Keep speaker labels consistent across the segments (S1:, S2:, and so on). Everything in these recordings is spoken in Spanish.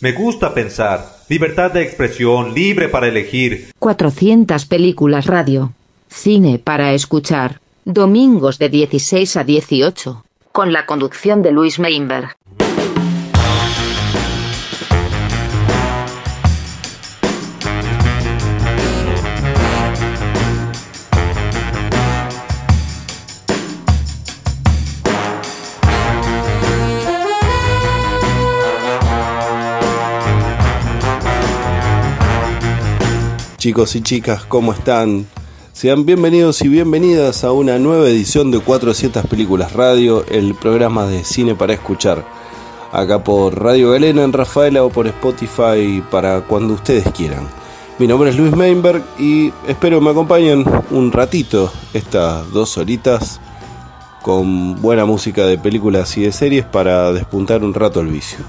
S1: Me gusta pensar. Libertad de expresión, libre para elegir.
S2: 400 películas radio. Cine para escuchar. Domingos de 16 a 18. Con la conducción de Luis Meinberg.
S3: Chicos y chicas, ¿cómo están? Sean bienvenidos y bienvenidas a una nueva edición de 400 Películas Radio, el programa de cine para escuchar. Acá por Radio Galena en Rafaela o por Spotify para cuando ustedes quieran. Mi nombre es Luis Meinberg y espero me acompañen un ratito estas dos horitas con buena música de películas y de series para despuntar un rato el vicio.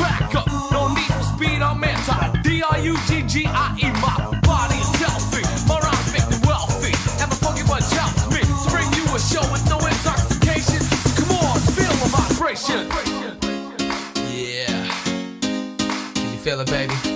S4: cracker. No need for speed or mental.
S3: D R U G G I E. My body's selfie. My rhymes make me wealthy. And my funky bunch helps me to bring
S4: you a show
S3: with no intoxication. So come on, feel the vibration.
S5: Yeah. Can you feel
S4: it, baby?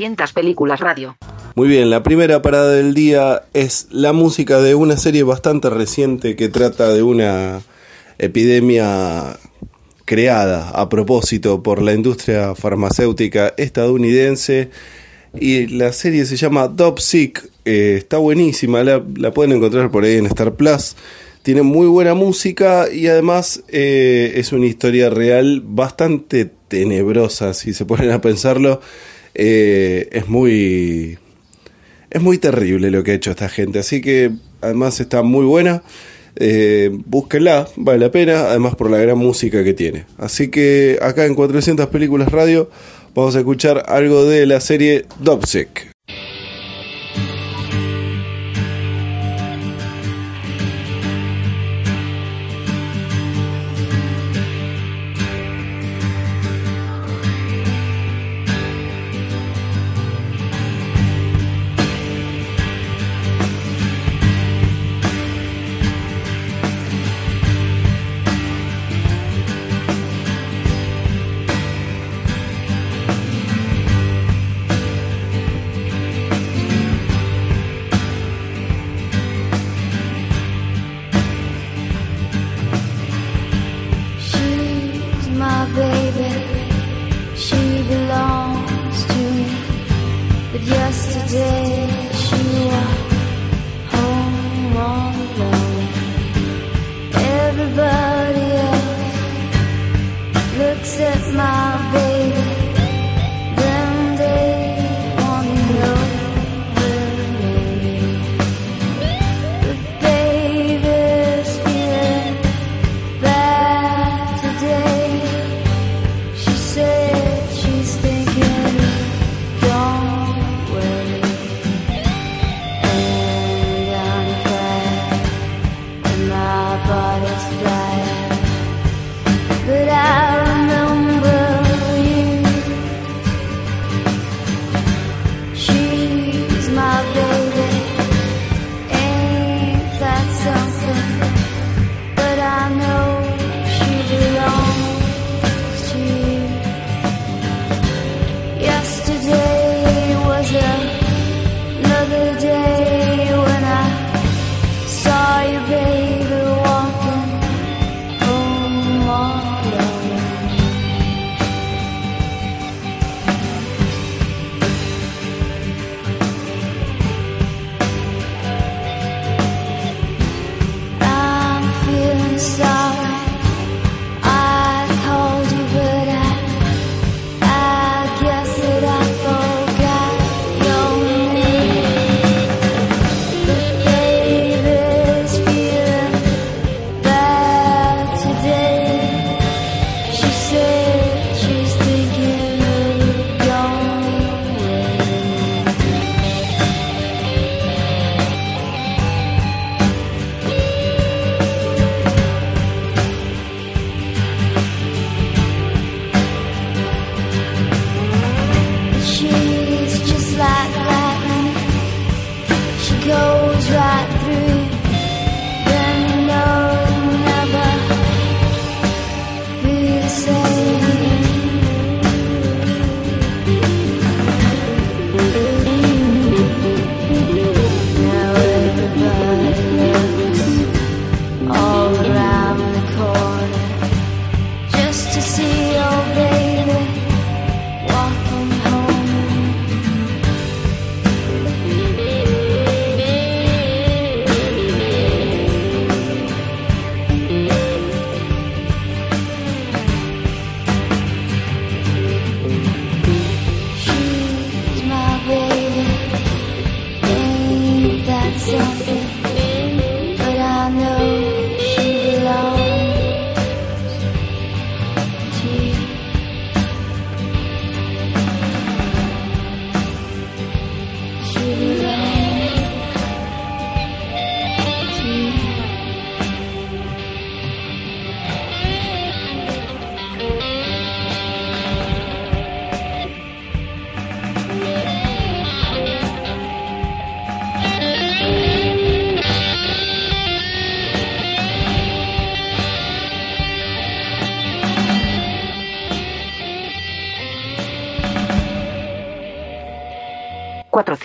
S2: 400 películas radio.
S6: Muy bien, la primera parada del día es la música de una serie bastante reciente que trata de una epidemia creada a propósito por la industria farmacéutica estadounidense y la serie se llama Dop Sick, eh, está buenísima, la, la, pueden encontrar por ahí en Star Plus. Tiene muy buena música y además eh, es una historia real bastante tenebrosa, si se ponen a pensarlo. Eh, es muy. Es muy terrible lo que ha hecho esta gente. Así que además está muy buena. Eh, búsquenla, vale la pena. Además por la gran música que tiene. Así que acá en 400 Películas Radio vamos a escuchar algo de la serie Dopsic.
S7: my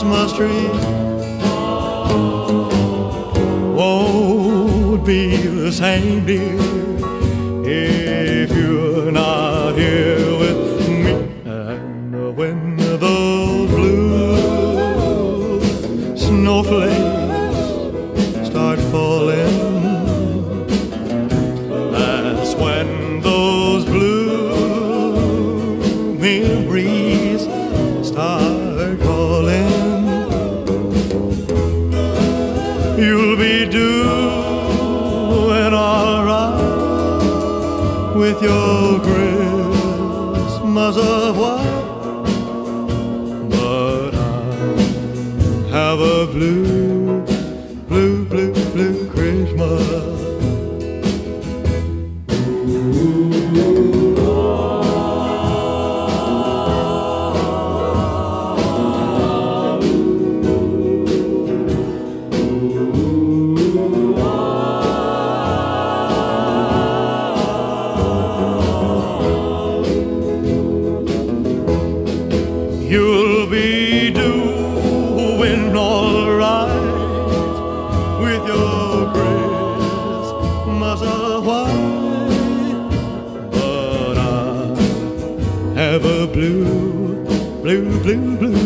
S7: Christmas tree won't be the same, dear, if you're not here. with your grace, blue, blue.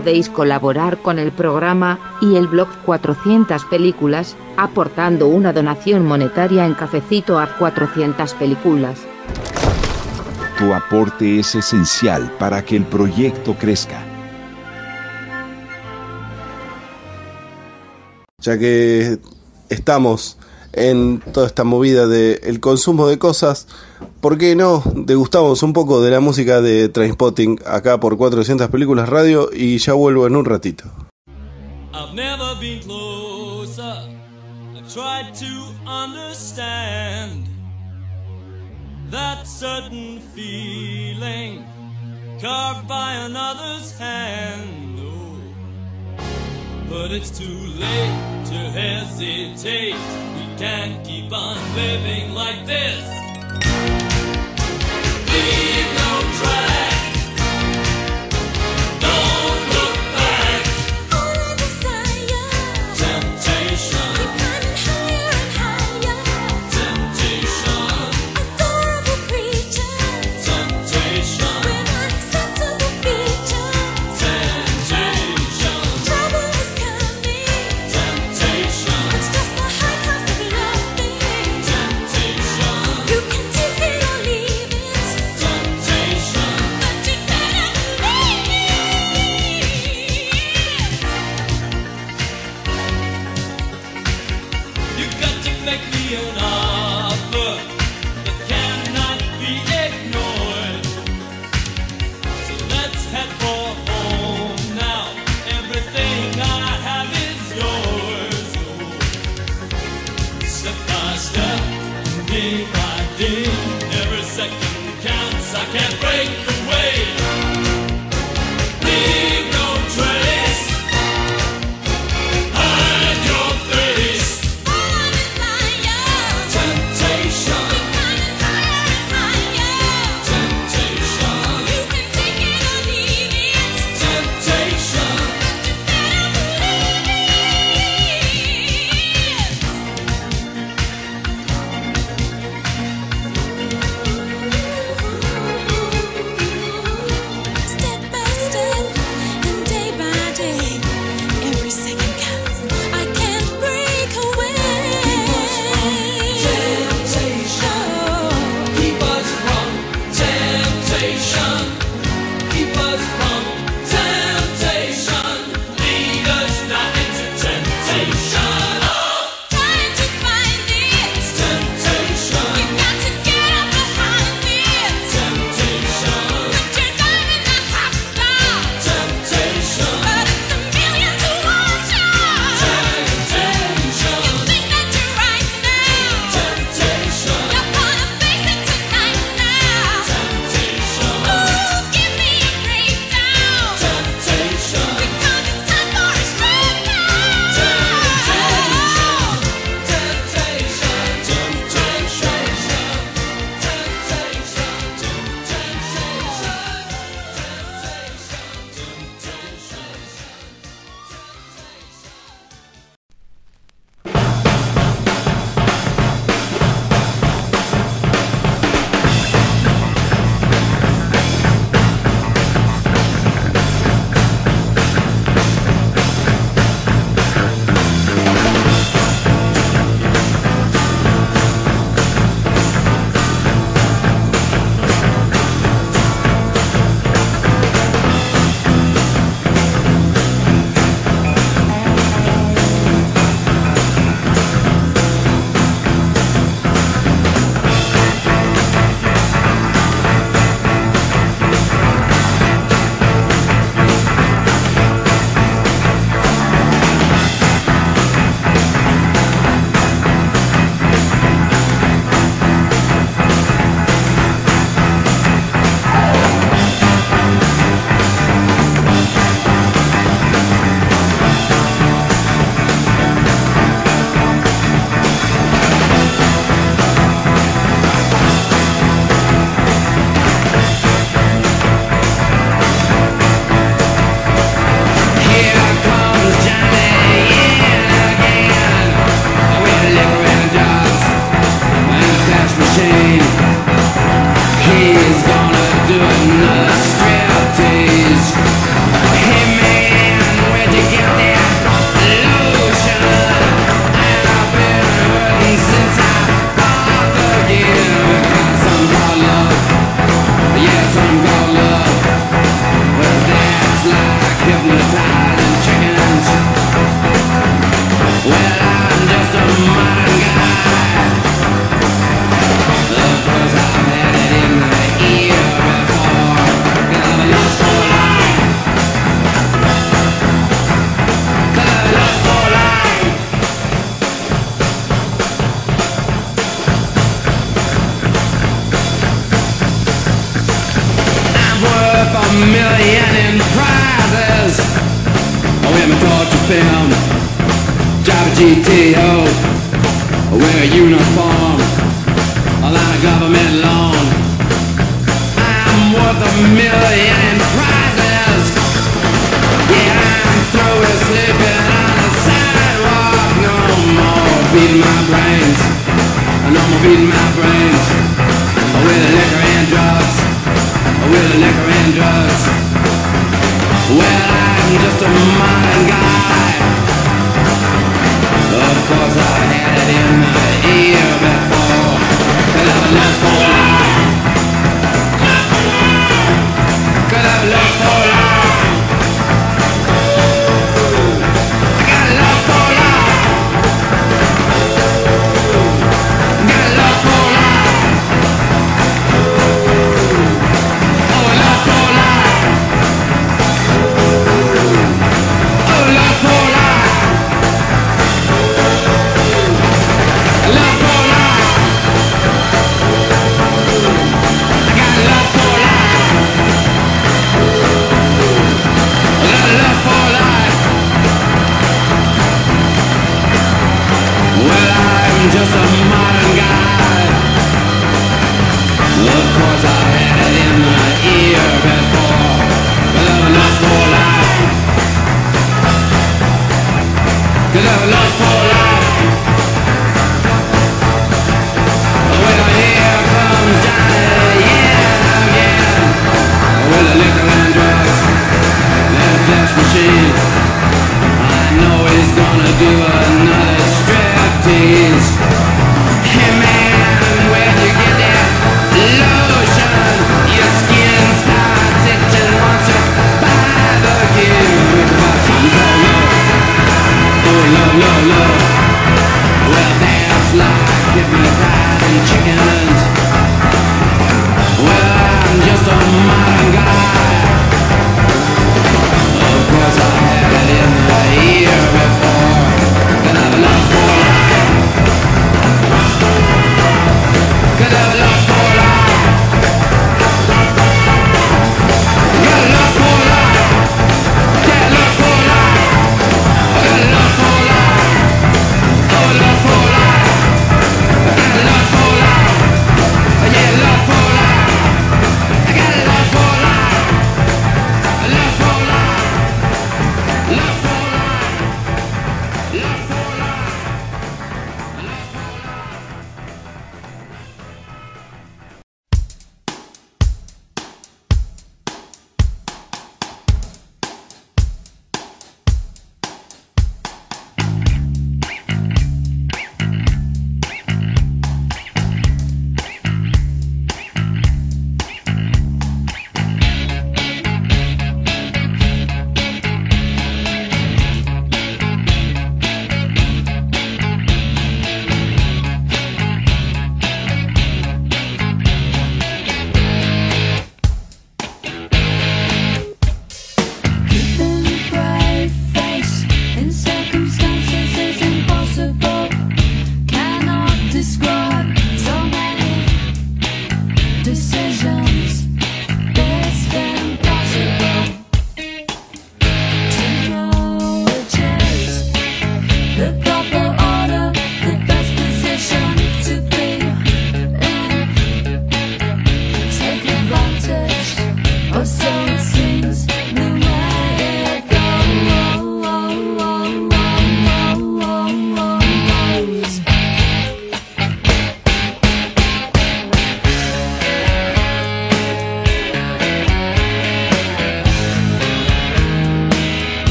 S2: Podéis colaborar con el programa y el blog 400 películas, aportando una donación monetaria en cafecito a 400 películas.
S8: Tu aporte es esencial para que el proyecto crezca.
S9: Ya que estamos en toda esta movida del consumo de cosas, ¿por qué no degustamos un poco de la música de Trainspotting acá por 400 películas radio y ya vuelvo en un ratito?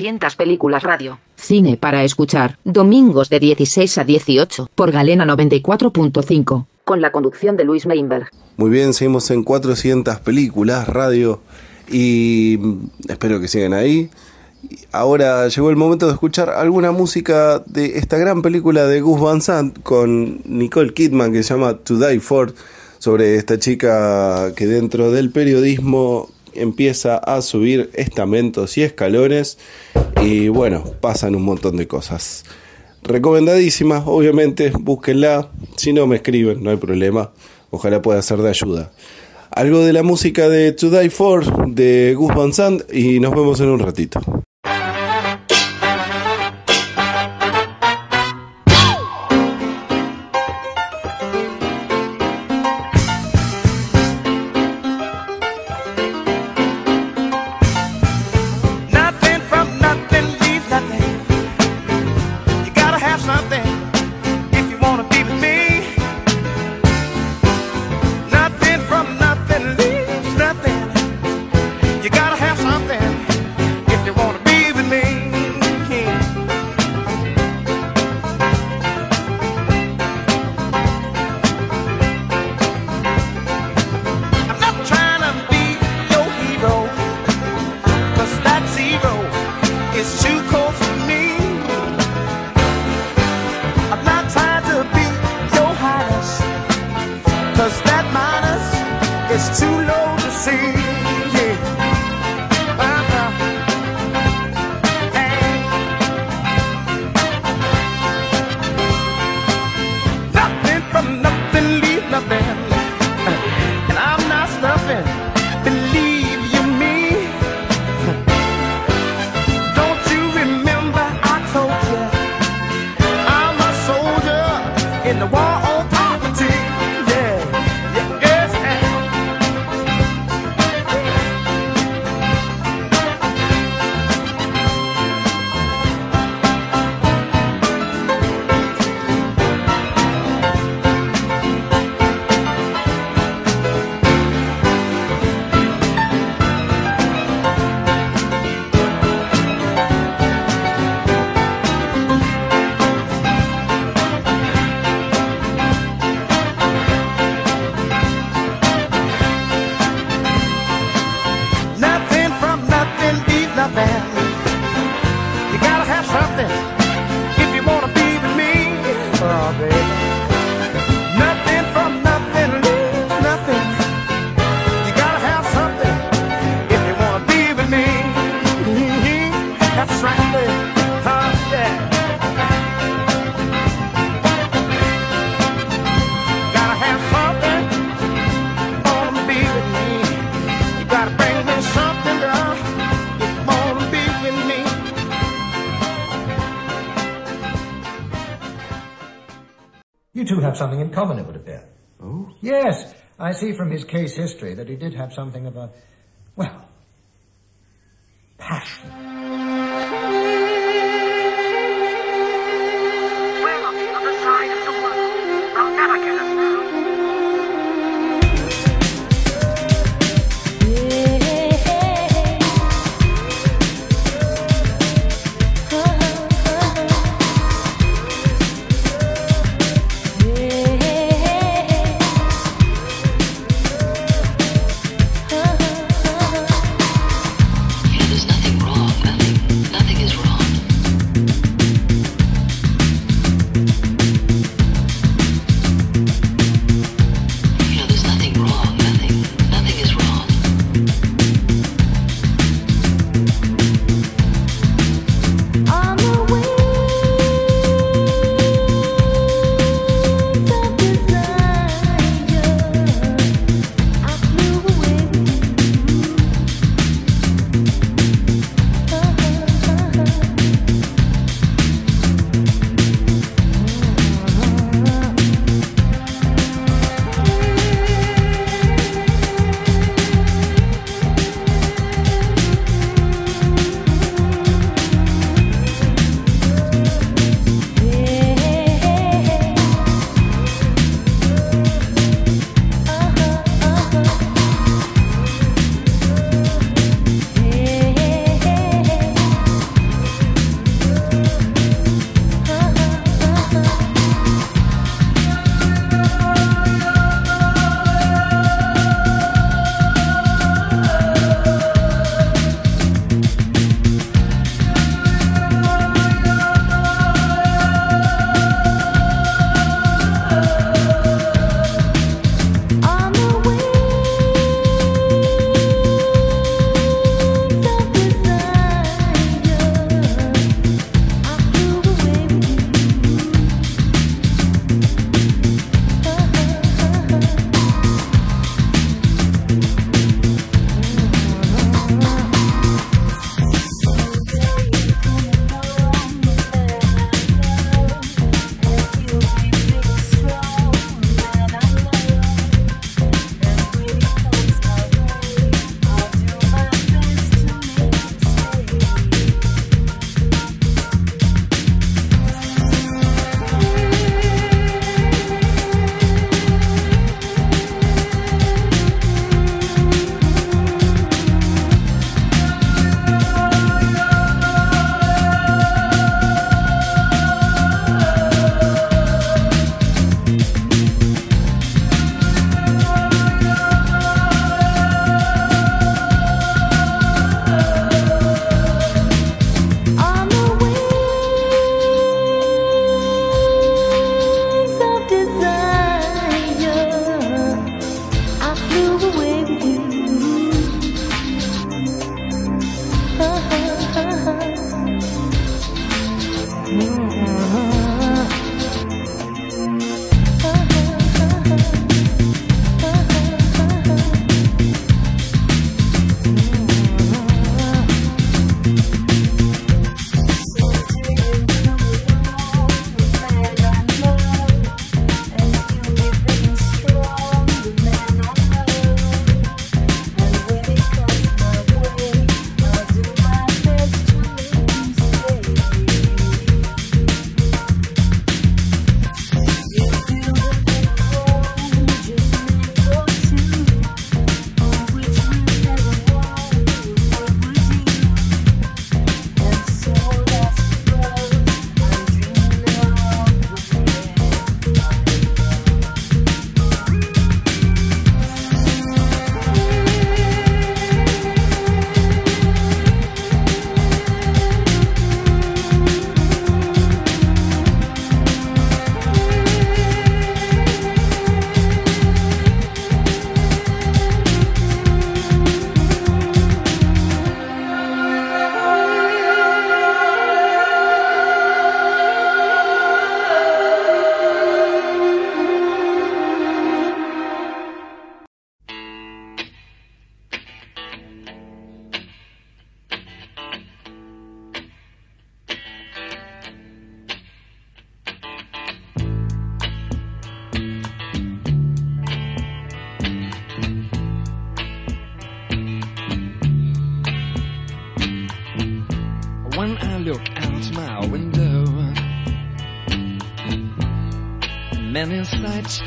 S2: 200 películas radio. Cine para escuchar, domingos de 16 a 18, por Galena 94.5. Con la conducción de Luis Meinberg.
S6: Muy bien, seguimos en 400 películas radio y espero que sigan ahí. Ahora llegó el momento de escuchar alguna música de esta gran película de Gus Van Sant con Nicole Kidman que se llama To Die For, sobre esta chica que dentro del periodismo empieza a subir estamentos y escalones y bueno, pasan un montón de cosas. Recomendadísima, obviamente, búsquenla, si no me escriben, no hay problema, ojalá pueda ser de ayuda. Algo de la música de To Die For de Gus Van Sant y nos vemos en un ratito.
S4: Common, it would appear. Oh? Yes. I see from his case history that he did have something of a, well, passion.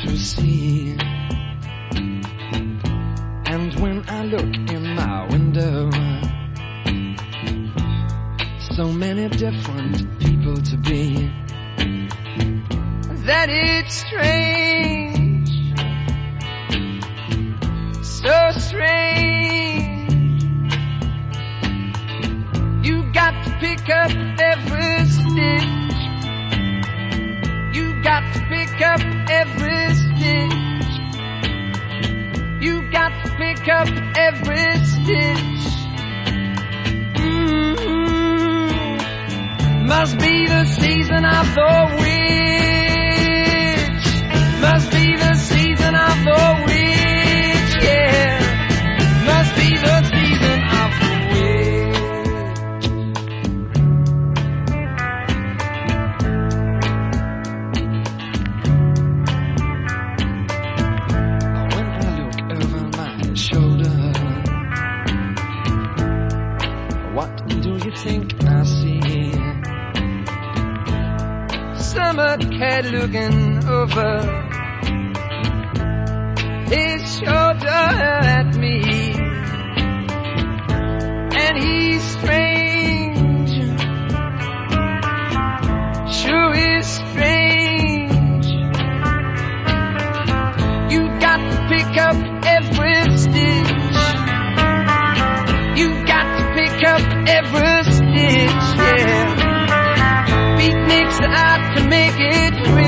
S10: to see. you think I see? Summer cat looking over his shoulder. that to make it real.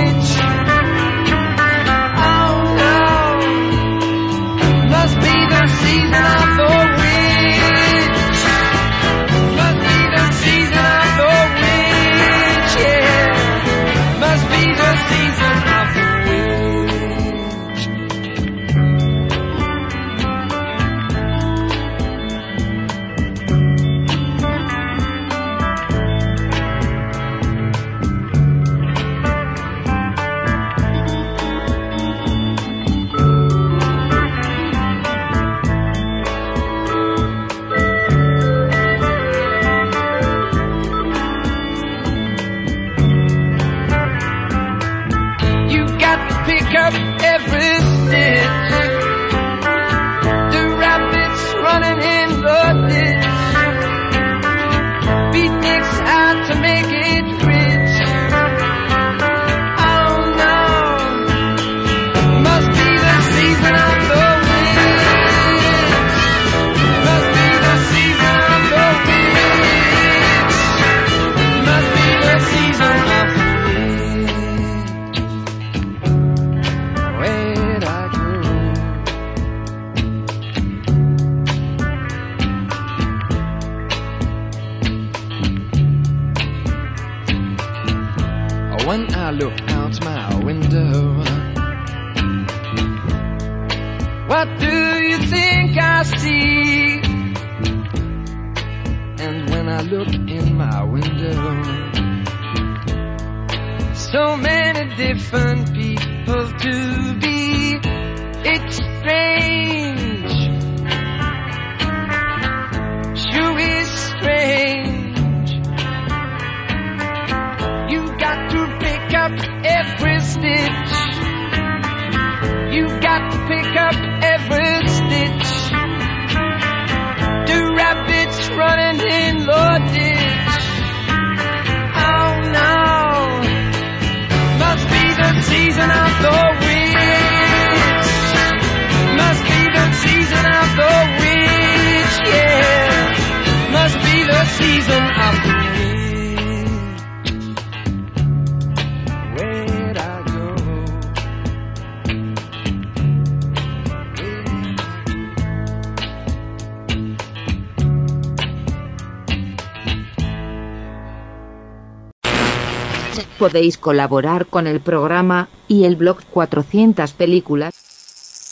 S2: Podéis colaborar con el programa y el blog 400 películas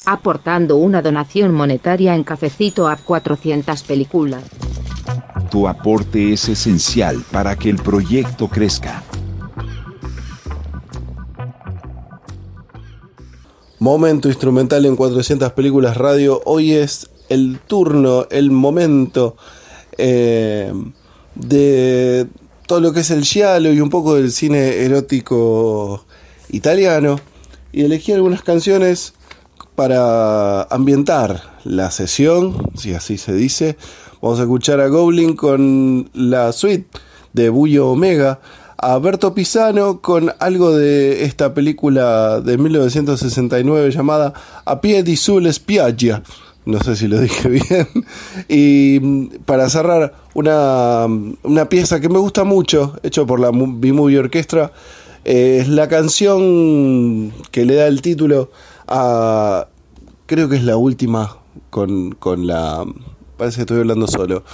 S2: aportando una donación monetaria en cafecito a 400 películas.
S8: Tu aporte es esencial para que el proyecto crezca.
S6: Momento instrumental en 400 películas radio. Hoy es el turno, el momento eh, de todo lo que es el giallo y un poco del cine erótico italiano. Y elegí algunas canciones para ambientar la sesión, si así se dice. Vamos a escuchar a Goblin con la suite de Bullo Omega, a Berto Pisano con algo de esta película de 1969 llamada A pie di spiaggia. No sé si lo dije bien. Y mm, para cerrar, una, una pieza que me gusta mucho, hecho por la B-Movie Orquestra, eh, es la canción que le da el título a. Creo que es la última con, con la. Parece que estoy hablando solo.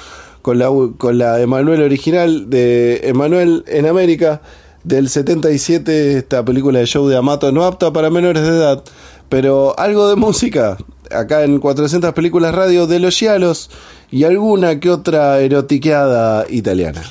S6: Con la, con la Emanuel original de Emanuel en América del 77, esta película de show de Amato, no apta para menores de edad, pero algo de música, acá en 400 películas radio de los Gialos y alguna que otra erotiqueada italiana.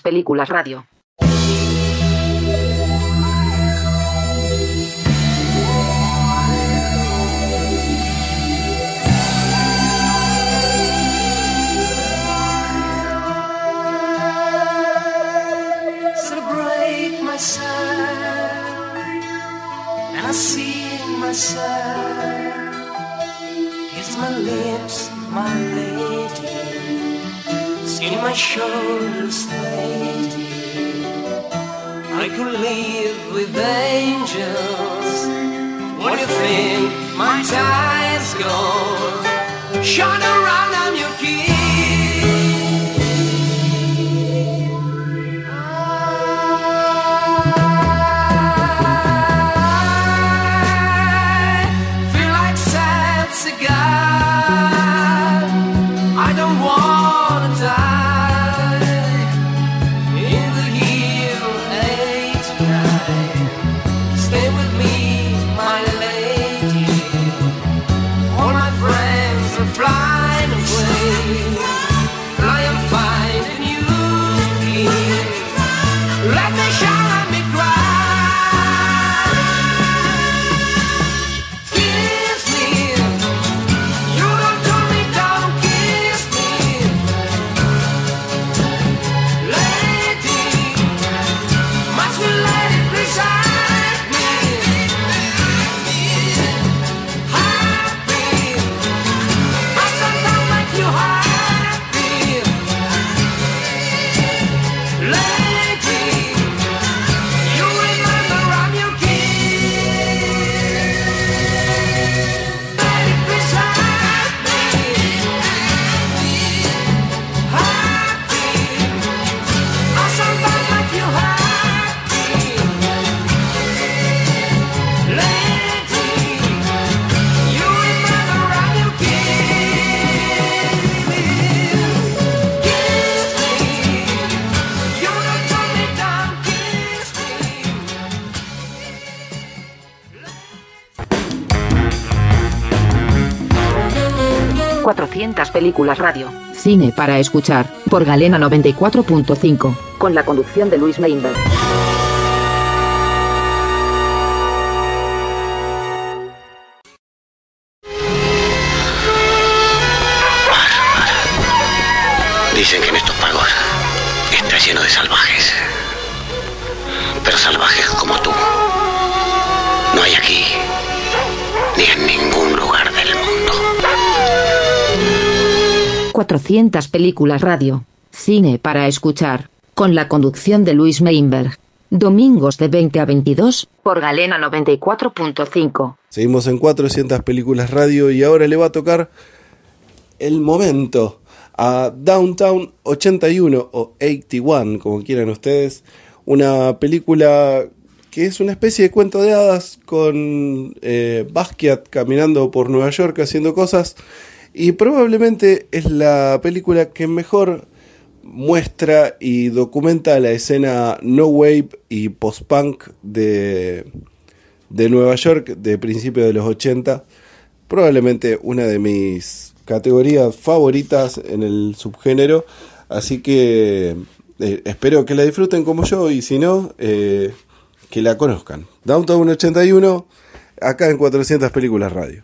S2: Películas radio. Películas radio. Cine para escuchar, por Galena 94.5, con la conducción de Luis Meinberg.
S11: Dicen que en estos pagos está lleno de salvajes. Pero salvajes como tú.
S2: 400 películas radio. Cine para escuchar, con la conducción de Luis Meinberg. Domingos de 20 a 22, por Galena 94.5.
S6: Seguimos en 400 películas radio y ahora le va a tocar el momento a Downtown 81 o 81, como quieran ustedes. Una película que es una especie de cuento de hadas con eh, Basquiat caminando por Nueva York haciendo cosas. Y probablemente es la película que mejor muestra y documenta la escena no wave y post-punk de, de Nueva York de principios de los 80. Probablemente una de mis categorías favoritas en el subgénero. Así que eh, espero que la disfruten como yo y si no, eh, que la conozcan. Downtown 81, acá en 400 Películas Radio.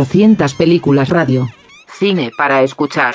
S2: 400 películas radio. Cine para escuchar.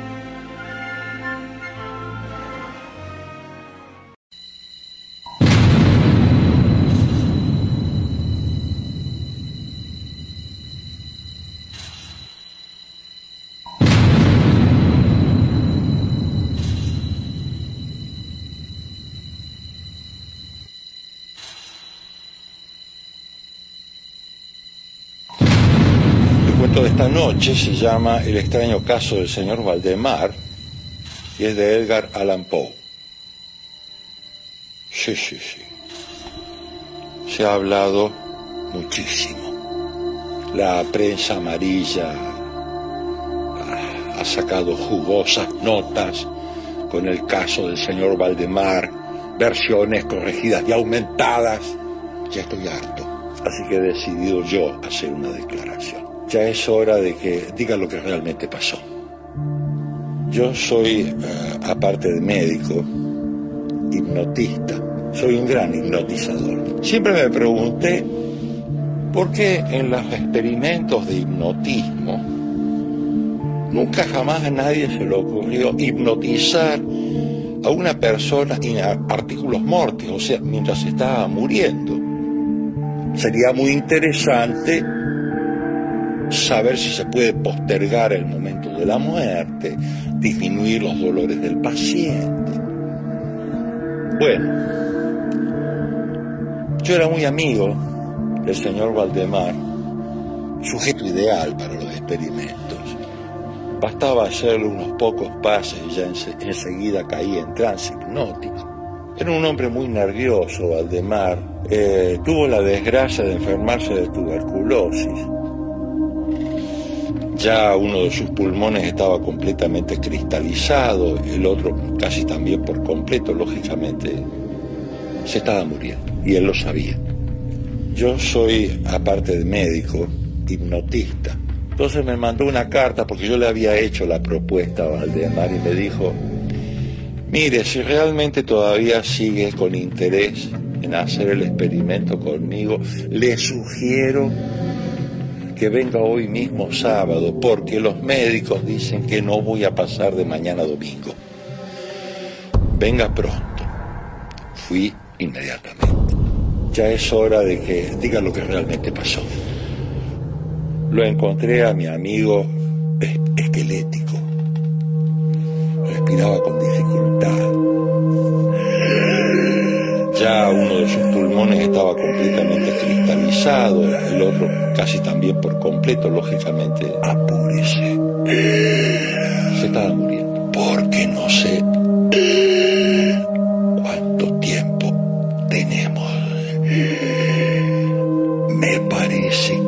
S12: Se llama El extraño caso del señor Valdemar y es de Edgar Allan Poe. Sí, sí, sí. Se ha hablado muchísimo. La prensa amarilla ha sacado jugosas notas con el caso del señor Valdemar, versiones corregidas y aumentadas. Ya estoy harto. Así que he decidido yo hacer una declaración. Ya es hora de que diga lo que realmente pasó. Yo soy, eh, aparte de médico, hipnotista. Soy un gran hipnotizador. Siempre me pregunté por qué en los experimentos de hipnotismo nunca jamás a nadie se le ocurrió hipnotizar a una persona en artículos mortis, o sea, mientras estaba muriendo. Sería muy interesante saber si se puede postergar el momento de la muerte, disminuir los dolores del paciente. Bueno, yo era muy amigo del señor Valdemar, sujeto ideal para los experimentos. Bastaba hacerle unos pocos pases y ya ense- enseguida caía en trance hipnótico. Era un hombre muy nervioso, Valdemar. Eh, tuvo la desgracia de enfermarse de tuberculosis. Ya uno de sus pulmones estaba completamente cristalizado, el otro casi también por completo, lógicamente, se estaba muriendo. Y él lo sabía. Yo soy, aparte de médico, hipnotista. Entonces me mandó una carta porque yo le había hecho la propuesta a Valdemar y me dijo, mire, si realmente todavía sigue con interés en hacer el experimento conmigo, le sugiero que venga hoy mismo sábado, porque los médicos dicen que no voy a pasar de mañana a domingo. Venga pronto. Fui inmediatamente. Ya es hora de que diga lo que realmente pasó. Lo encontré a mi amigo es- esquelético. Respiraba con dificultad. Ya uno de sus pulmones estaba completamente cristalizado, el otro casi también por completo, lógicamente. Apúrese. Se estaba muriendo. Porque no sé cuánto tiempo tenemos. Me parece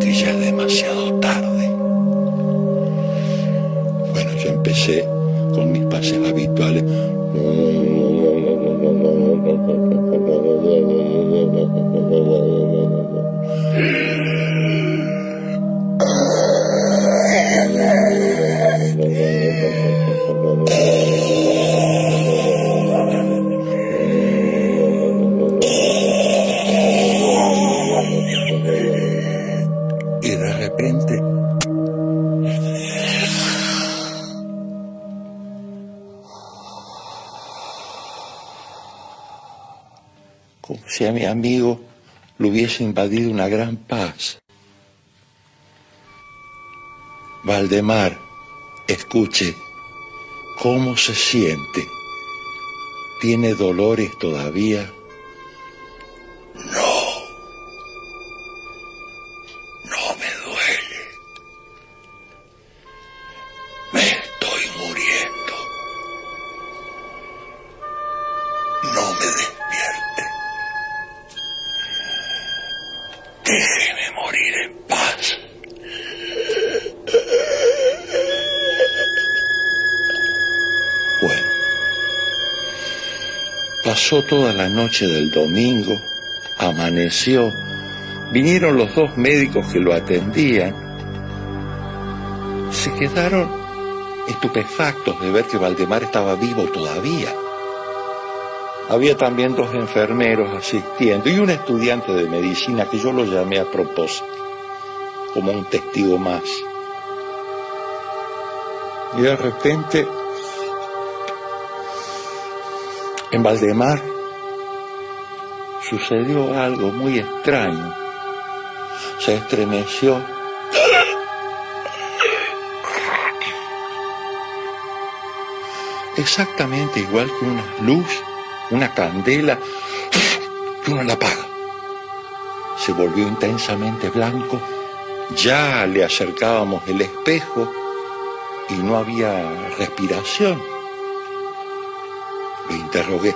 S12: que ya es demasiado tarde. Bueno, yo empecé con mis pases habituales. Amigo lo hubiese invadido una gran paz. Valdemar, escuche, ¿cómo se siente? ¿Tiene dolores todavía? No, Déjeme morir en paz. Bueno, pasó toda la noche del domingo, amaneció, vinieron los dos médicos que lo atendían, se quedaron estupefactos de ver que Valdemar estaba vivo todavía. Había también dos enfermeros asistiendo y un estudiante de medicina que yo lo llamé a propósito, como un testigo más. Y de repente, en Valdemar, sucedió algo muy extraño. Se estremeció. Exactamente igual que una luz, una candela, que uno la apaga. Se volvió intensamente blanco. Ya le acercábamos el espejo y no había respiración. Lo interrogué.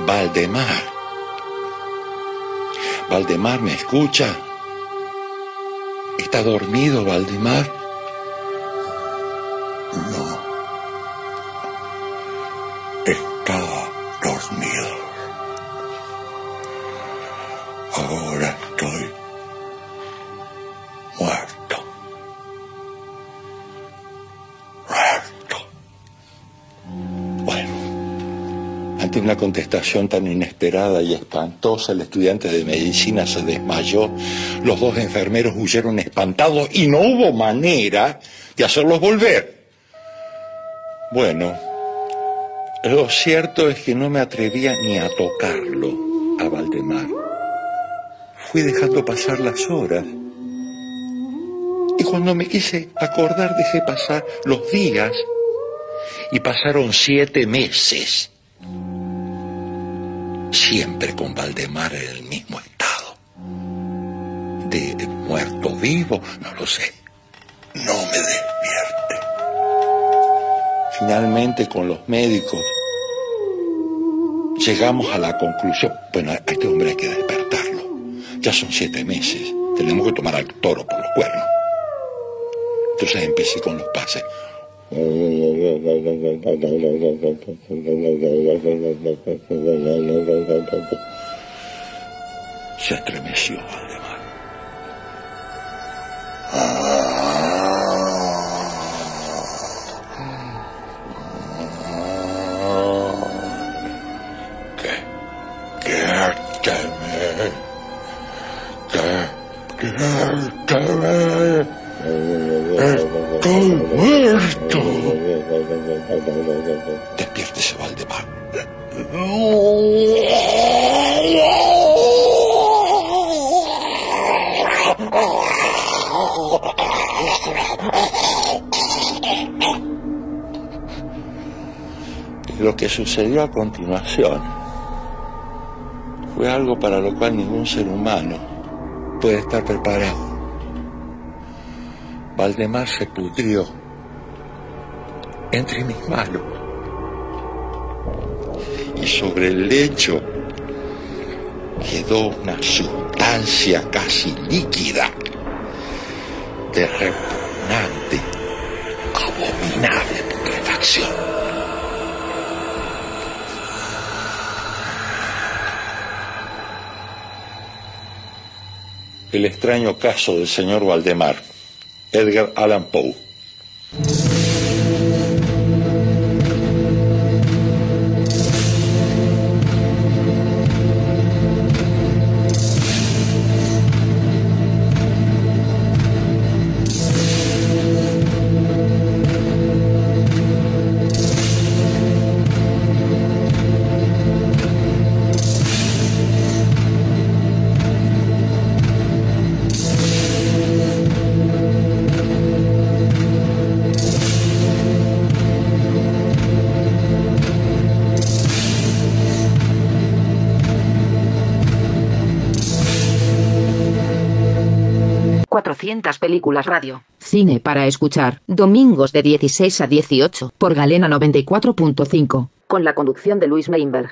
S12: Valdemar. Valdemar, ¿me escucha? ¿Está dormido, Valdemar? Tan inesperada y espantosa, el estudiante de medicina se desmayó. Los dos enfermeros huyeron espantados y no hubo manera de hacerlos volver. Bueno, lo cierto es que no me atrevía ni a tocarlo a Valdemar. Fui dejando pasar las horas. Y cuando me quise acordar, dejé pasar los días. Y pasaron siete meses siempre con Valdemar en el mismo estado. De, muerto vivo, no lo sé. No me despierte. Finalmente con los médicos llegamos a la conclusión, bueno, a este hombre hay que despertarlo. Ya son siete meses, tenemos que tomar al toro por los cuernos. Entonces empecé con los pases. Se estremeció Valdemar. Sucedió a continuación fue algo para lo cual ningún ser humano puede estar preparado. Valdemar se pudrió entre mis manos y sobre el lecho quedó una sustancia casi líquida de repugnante, abominable putrefacción. El extraño caso del señor Valdemar, Edgar Allan Poe.
S2: Películas radio. Cine para escuchar. Domingos de 16 a 18 por Galena 94.5. Con la conducción de Luis Meinberg.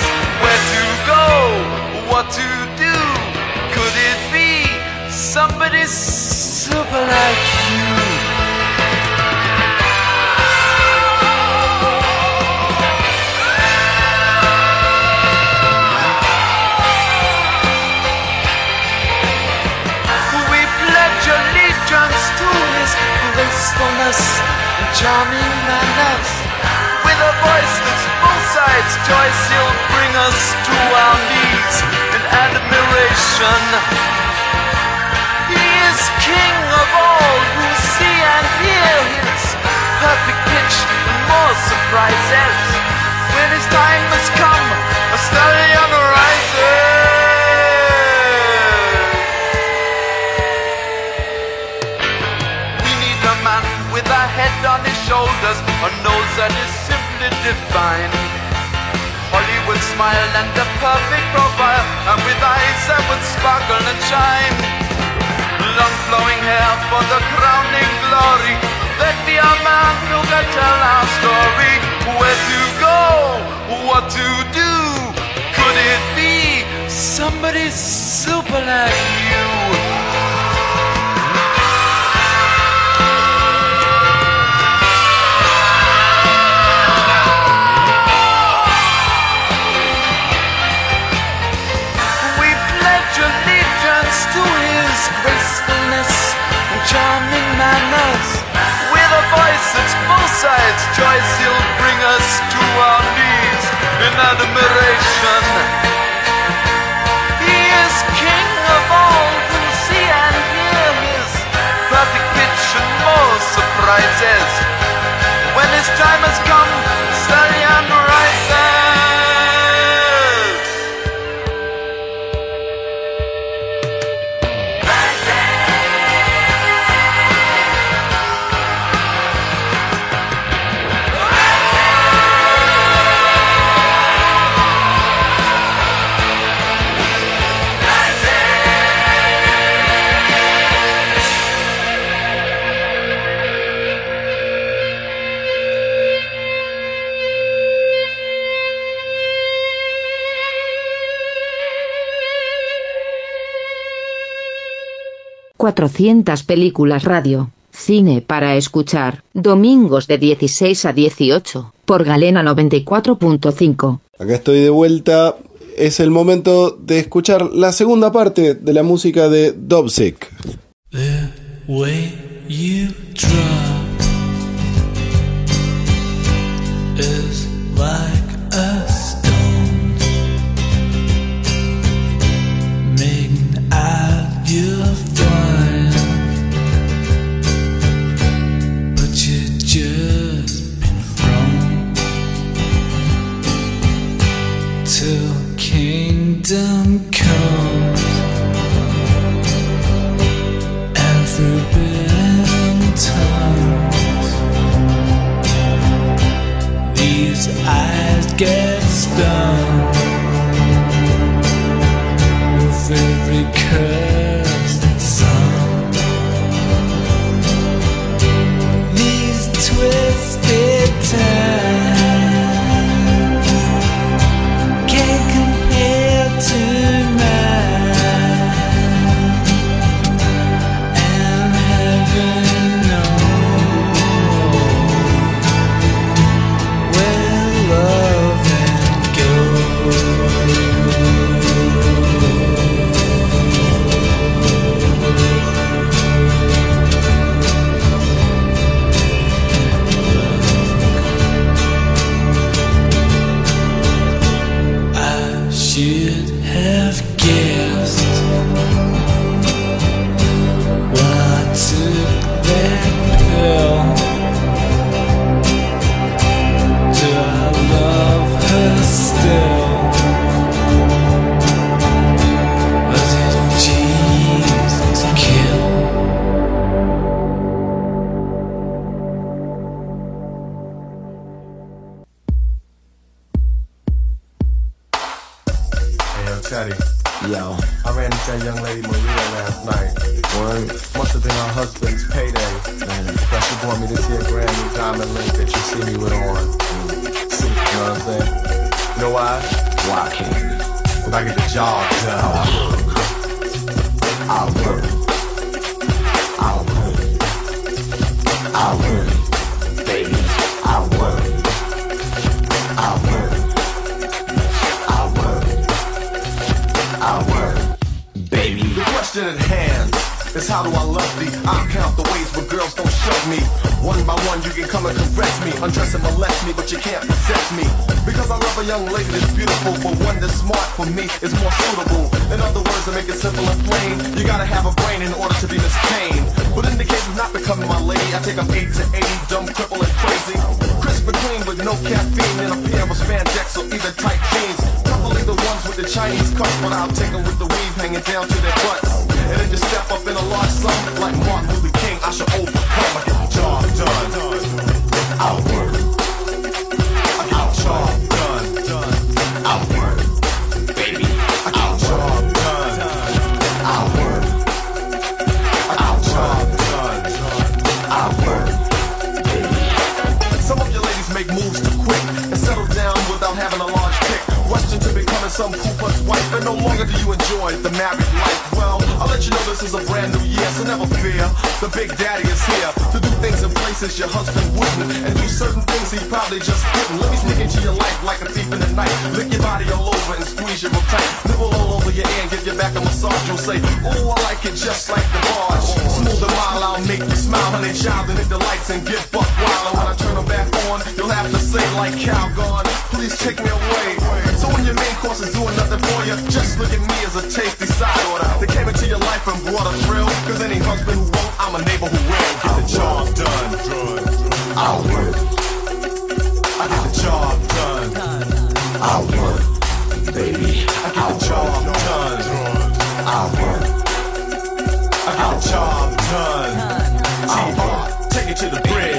S10: Where to go, what to do. Could it be somebody super like you? We pledge allegiance to charming manners. With a voice that's both sides choice, he'll bring us to our knees in admiration. He is king of all who see and hear his perfect pitch and more surprises. When his time has come, a. We need a man with a head on his shoulders, a nose that is truly divine. Hollywood smile and a perfect profile, and with eyes that would sparkle and shine. Long flowing hair for the crowning glory. Let be our man who can tell our story. Where to go, what to do. Could it be somebody super like you? charming manners. With a voice that's full size choice, he'll bring us to our knees in admiration. He is king of all who see and hear his perfect pitch and more surprises. When his time has come, study and
S2: rise. 400 películas radio. Cine para escuchar. Domingos de 16 a 18 por Galena 94.5.
S6: Acá estoy de vuelta. Es el momento de escuchar la segunda parte de la música de
S13: Dobsick. like freedom comes every through bent tongues these eyes get
S3: stunned. job done. I'm take it to the bridge.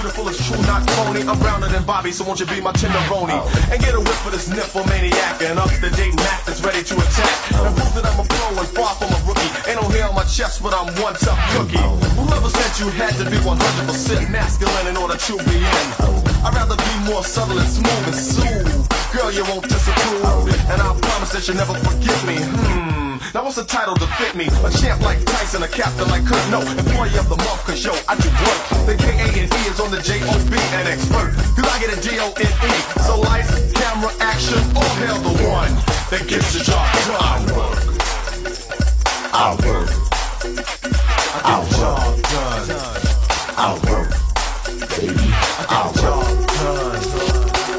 S3: beautiful is true, not phony. I'm rounder than Bobby, so won't you be my tenderoni? And get a whiff of this nipple maniac and up to date Mac that's ready to attack. And prove that I'm a pro and far from a rookie. Ain't no hair on my chest, but I'm one tough cookie. Whoever said you had to be 100% masculine in order to be in. I'd rather be more subtle and smooth and soothe. Girl, you won't disapprove. And I promise that you'll never forgive me. Hmm. Now what's the title to fit me? A champ like Tyson, a captain like Kurt. no. Employee of the month, cause yo, I do work. The K-A-N-E is on the J-O-B, an expert. Cause I get a D-O-N-E. So lights, camera, action, all hail the one that gets the job done. I work. I work. I get. I work. Baby, I work.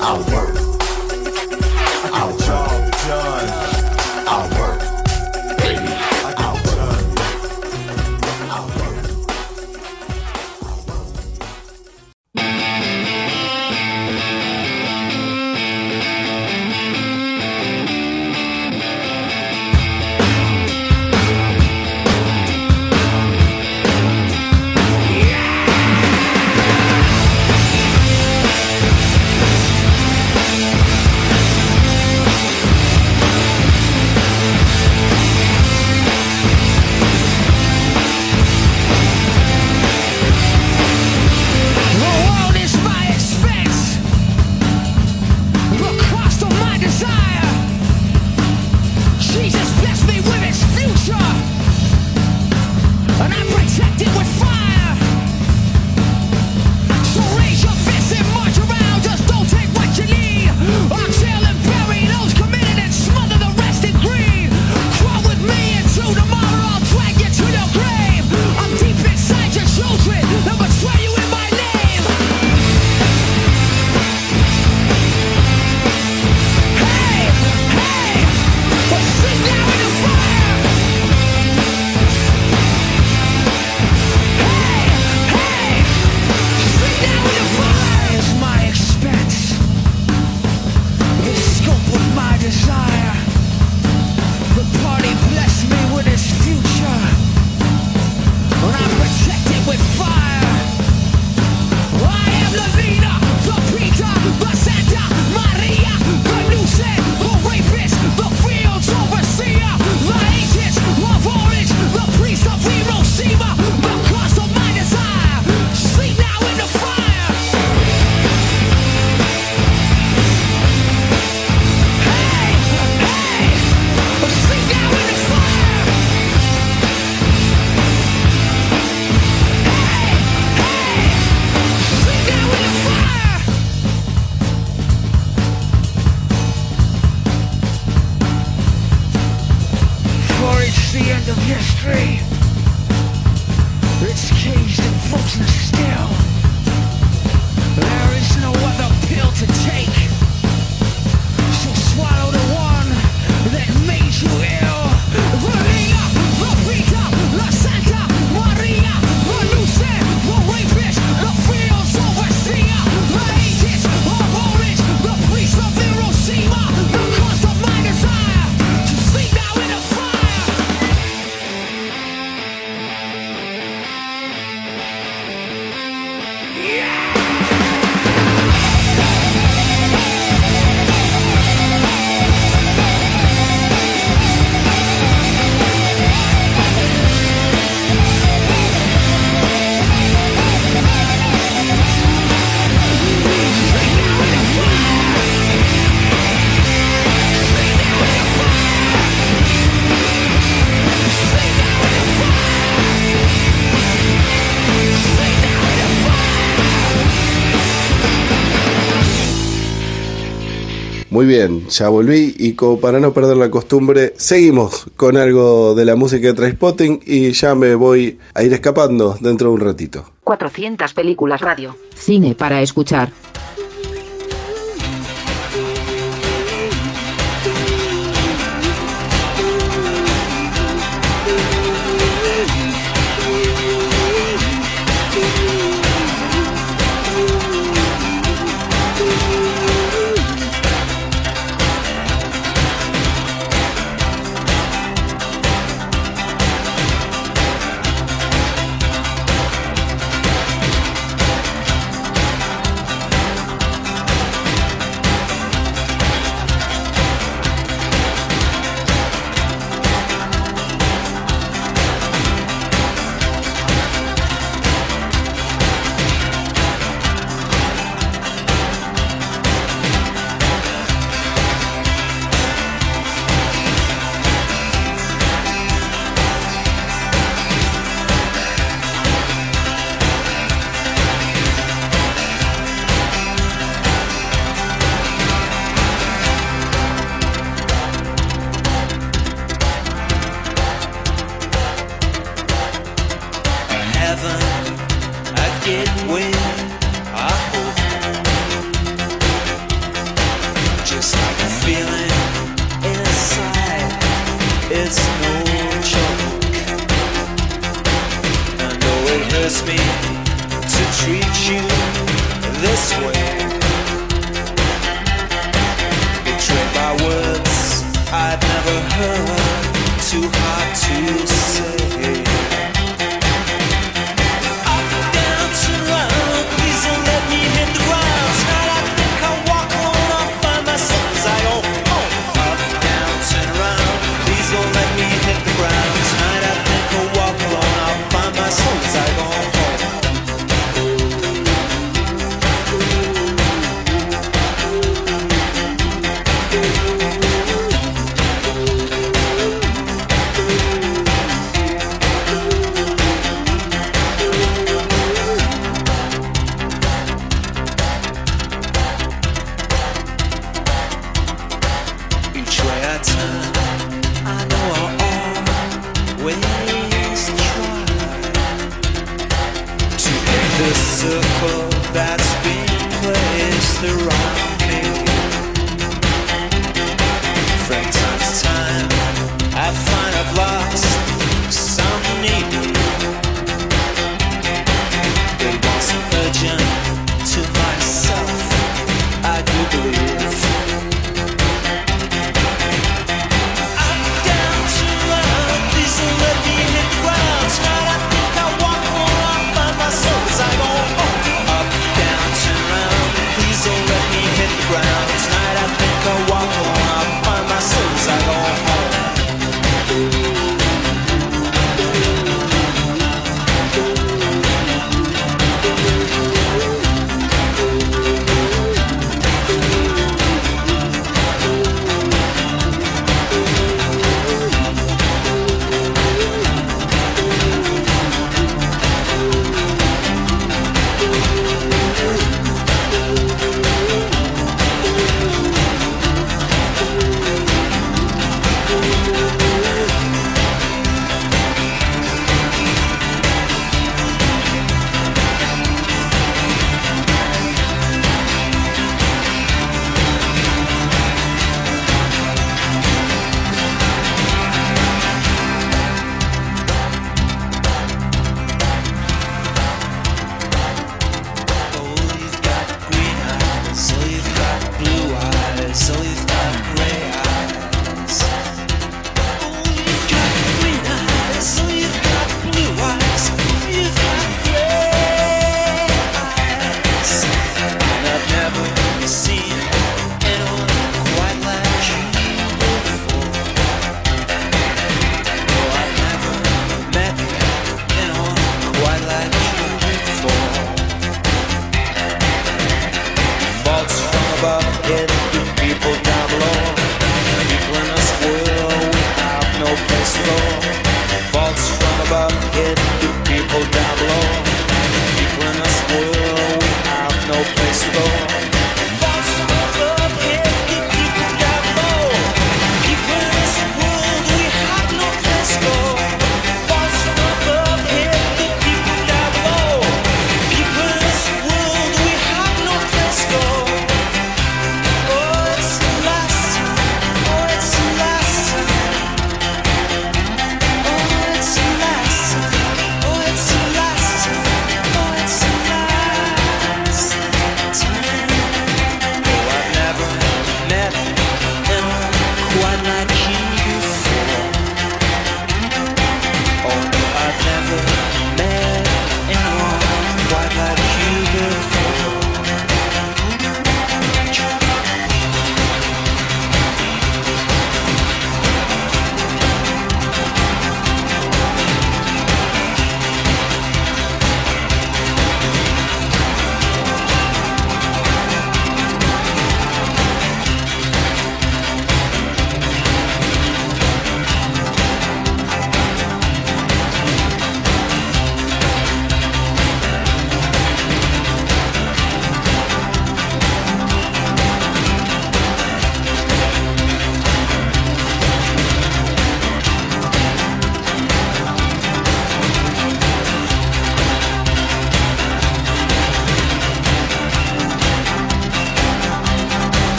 S14: I work.
S6: Muy bien, ya volví y como para no perder la costumbre, seguimos con algo de la música de Trainspotting y ya me voy a ir escapando dentro de un ratito.
S2: 400 películas radio. Cine para escuchar.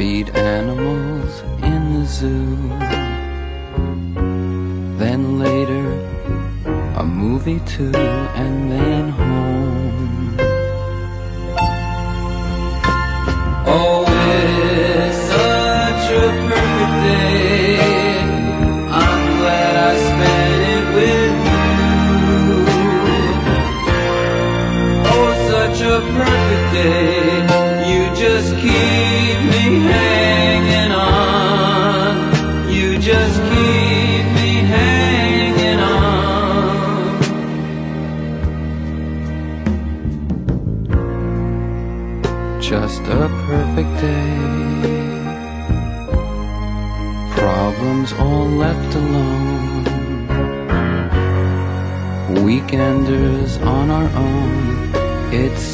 S10: Feed animals in the zoo. Then later, a movie too, and then home. Oh, it's such a perfect day. I'm glad I spent it with you. Oh, such a perfect day.